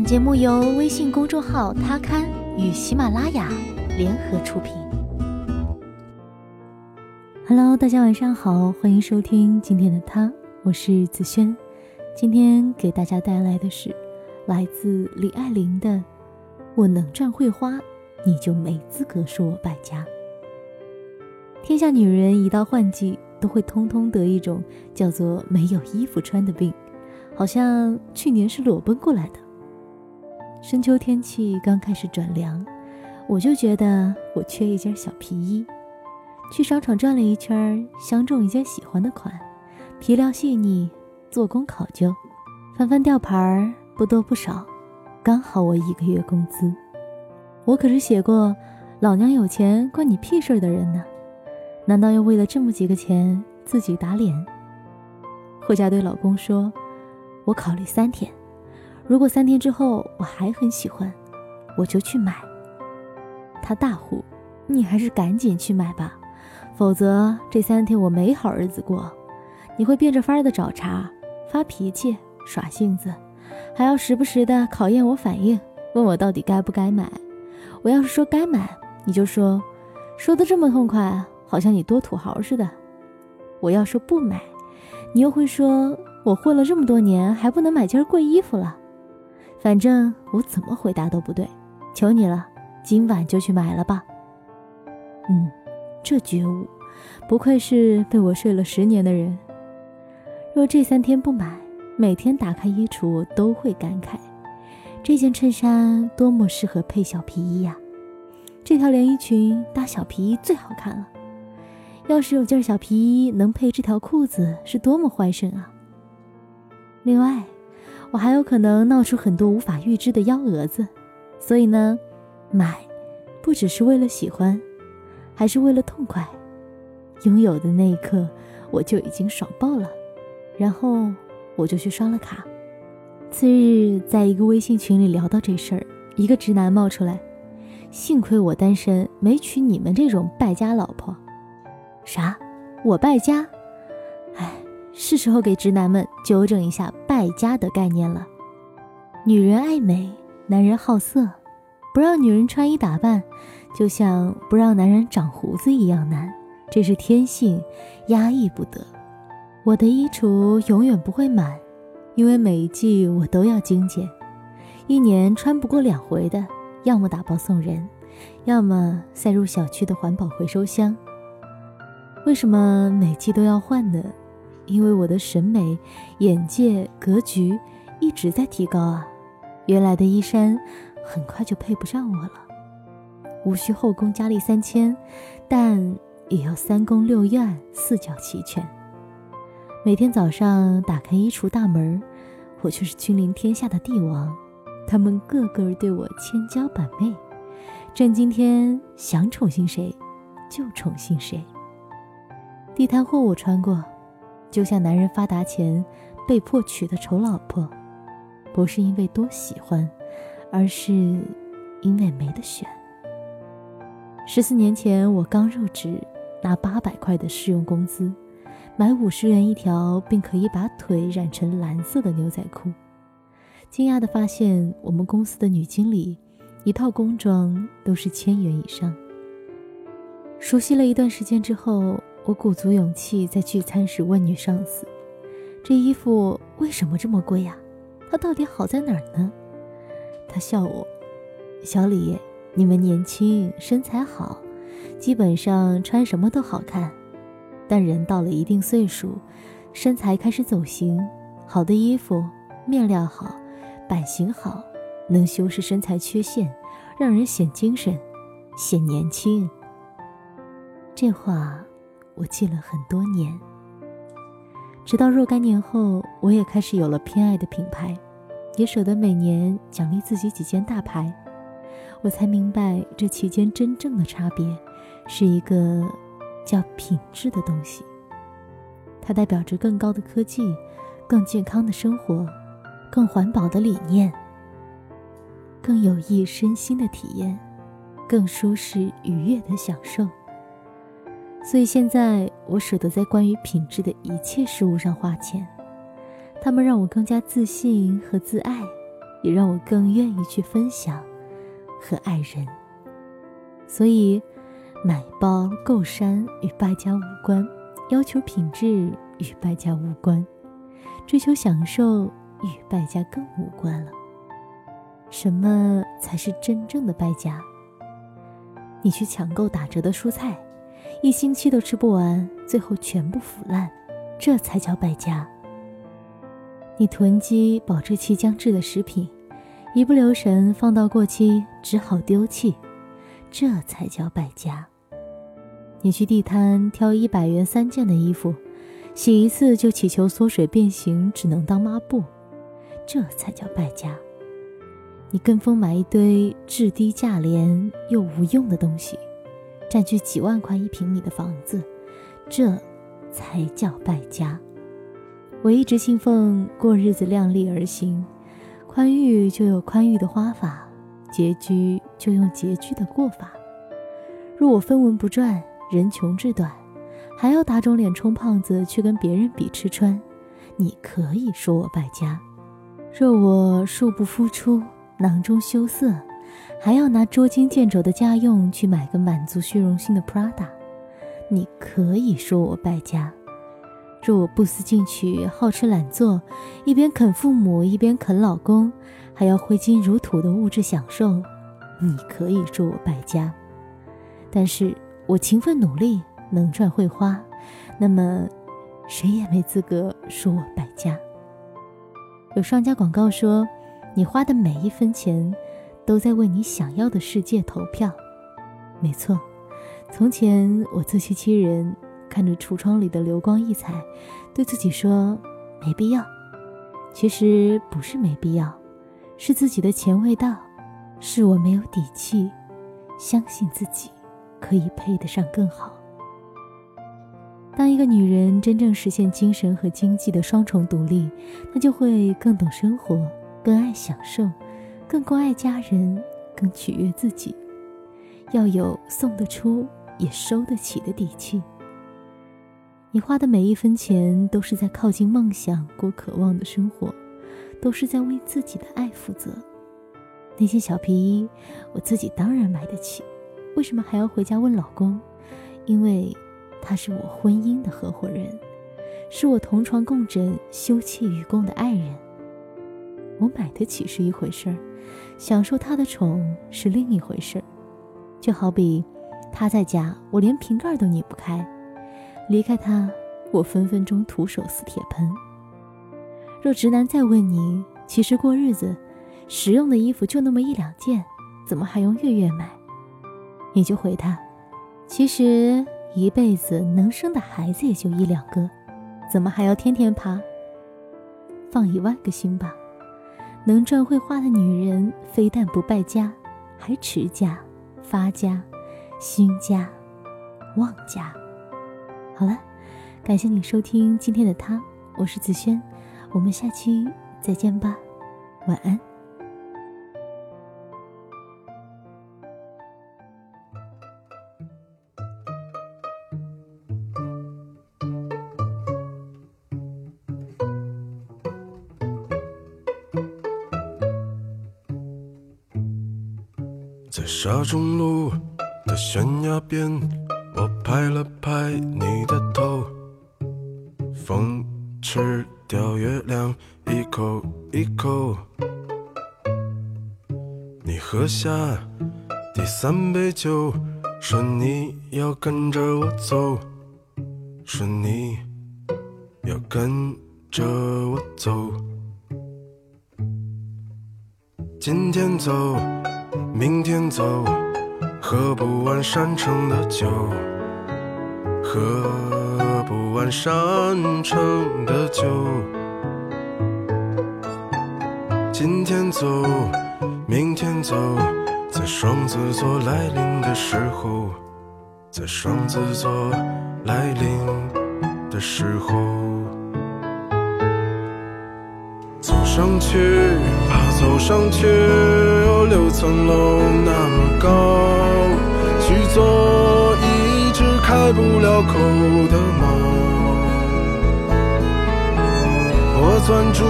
本节目由微信公众号“他刊”与喜马拉雅联合出品。Hello，大家晚上好，欢迎收听今天的他，我是子轩。今天给大家带来的是来自李爱玲的《我能赚会花，你就没资格说我败家》。天下女人一到换季，都会通通得一种叫做没有衣服穿的病，好像去年是裸奔过来的。深秋天气刚开始转凉，我就觉得我缺一件小皮衣。去商场转了一圈，相中一件喜欢的款，皮料细腻，做工考究。翻翻吊牌儿，不多不少，刚好我一个月工资。我可是写过“老娘有钱关你屁事”的人呢，难道要为了这么几个钱自己打脸？回家对老公说：“我考虑三天。”如果三天之后我还很喜欢，我就去买。他大呼：“你还是赶紧去买吧，否则这三天我没好日子过。你会变着法儿的找茬、发脾气、耍性子，还要时不时的考验我反应，问我到底该不该买。我要是说该买，你就说，说的这么痛快，好像你多土豪似的。我要说不买，你又会说我混了这么多年，还不能买件贵衣服了。”反正我怎么回答都不对，求你了，今晚就去买了吧。嗯，这觉悟，不愧是被我睡了十年的人。若这三天不买，每天打开衣橱都会感慨：这件衬衫多么适合配小皮衣呀！这条连衣裙搭小皮衣最好看了。要是有件小皮衣能配这条裤子，是多么欢神啊！另外。我还有可能闹出很多无法预知的幺蛾子，所以呢，买不只是为了喜欢，还是为了痛快。拥有的那一刻，我就已经爽爆了，然后我就去刷了卡。次日，在一个微信群里聊到这事儿，一个直男冒出来：“幸亏我单身，没娶你们这种败家老婆。”啥？我败家？哎。是时候给直男们纠正一下败家的概念了。女人爱美，男人好色，不让女人穿衣打扮，就像不让男人长胡子一样难，这是天性，压抑不得。我的衣橱永远不会满，因为每一季我都要精简，一年穿不过两回的，要么打包送人，要么塞入小区的环保回收箱。为什么每季都要换呢？因为我的审美、眼界、格局一直在提高啊，原来的衣衫很快就配不上我了。无需后宫佳丽三千，但也要三宫六院四角齐全。每天早上打开衣橱大门，我却是君临天下的帝王，他们个个对我千娇百媚，朕今天想宠幸谁，就宠幸谁。地摊货我穿过。就像男人发达前被迫娶的丑老婆，不是因为多喜欢，而是因为没得选。十四年前我刚入职，拿八百块的试用工资，买五十元一条，并可以把腿染成蓝色的牛仔裤。惊讶地发现，我们公司的女经理一套工装都是千元以上。熟悉了一段时间之后。我鼓足勇气在聚餐时问女上司：“这衣服为什么这么贵呀？它到底好在哪儿呢？”她笑我：“小李，你们年轻，身材好，基本上穿什么都好看。但人到了一定岁数，身材开始走形，好的衣服面料好，版型好，能修饰身材缺陷，让人显精神，显年轻。”这话。我记了很多年，直到若干年后，我也开始有了偏爱的品牌，也舍得每年奖励自己几件大牌，我才明白这期间真正的差别，是一个叫品质的东西。它代表着更高的科技、更健康的生活、更环保的理念、更有益身心的体验、更舒适愉悦的享受。所以现在我舍得在关于品质的一切事物上花钱，它们让我更加自信和自爱，也让我更愿意去分享和爱人。所以，买包购衫与败家无关，要求品质与败家无关，追求享受与败家更无关了。什么才是真正的败家？你去抢购打折的蔬菜，一星期都吃不完，最后全部腐烂，这才叫败家。你囤积保质期将至的食品，一不留神放到过期，只好丢弃，这才叫败家。你去地摊挑一百元三件的衣服，洗一次就祈求缩水变形，只能当抹布，这才叫败家。你跟风买一堆质低价廉又无用的东西，占据几万块一平米的房子，这才叫败家。我一直信奉过日子量力而行，宽裕就有宽裕的花法，拮据就用拮据的过法。若我分文不赚，人穷志短，还要打肿脸充胖子去跟别人比吃穿，你可以说我败家。若我恕不敷出。囊中羞涩，还要拿捉襟见肘的家用去买个满足虚荣心的 Prada，你可以说我败家。若我不思进取，好吃懒做，一边啃父母，一边啃老公，还要挥金如土的物质享受，你可以说我败家。但是我勤奋努力，能赚会花，那么谁也没资格说我败家。有商家广告说。你花的每一分钱，都在为你想要的世界投票。没错，从前我自欺欺人，看着橱窗里的流光溢彩，对自己说没必要。其实不是没必要，是自己的钱未到，是我没有底气，相信自己可以配得上更好。当一个女人真正实现精神和经济的双重独立，她就会更懂生活。更爱享受，更关爱家人，更取悦自己，要有送得出也收得起的底气。你花的每一分钱，都是在靠近梦想，过渴望的生活，都是在为自己的爱负责。那些小皮衣，我自己当然买得起，为什么还要回家问老公？因为他是我婚姻的合伙人，是我同床共枕、休戚与共的爱人。我买得起是一回事儿，享受他的宠是另一回事儿。就好比他在家，我连瓶盖都拧不开；离开他，我分分钟徒手撕铁盆。若直男再问你，其实过日子，实用的衣服就那么一两件，怎么还用月月买？你就回他：其实一辈子能生的孩子也就一两个，怎么还要天天爬？放一万个心吧。能赚会花的女人，非但不败家，还持家、发家、兴家、旺家。好了，感谢你收听今天的他，我是子轩，我们下期再见吧，晚安。沙中路的悬崖边，我拍了拍你的头，风吃掉月亮一口一口。你喝下第三杯酒，说你要跟着我走，说你要跟着我走，今天走。明天走，喝不完山城的酒，喝不完山城的酒。今天走，明天走，在双子座来临的时候，在双子座来临的时候，走上去吧。走上去，有六层楼那么高，去做一只开不了口的猫。我攥住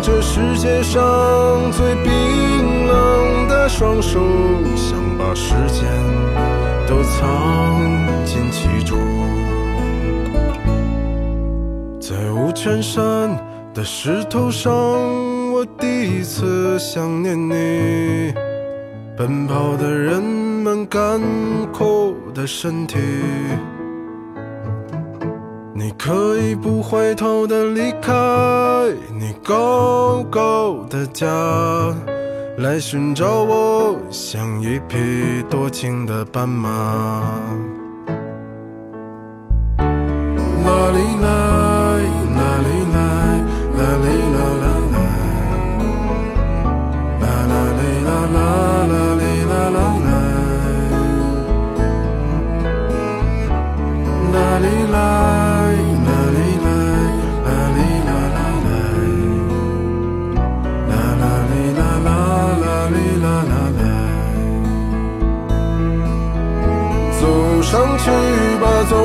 这世界上最冰冷的双手，想把时间都藏进其中。在五泉山的石头上，第一次想念你。奔跑的人们干枯的身体。你可以不回头的离开你高高的家，来寻找我，像一匹多情的斑马。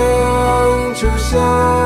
天就像。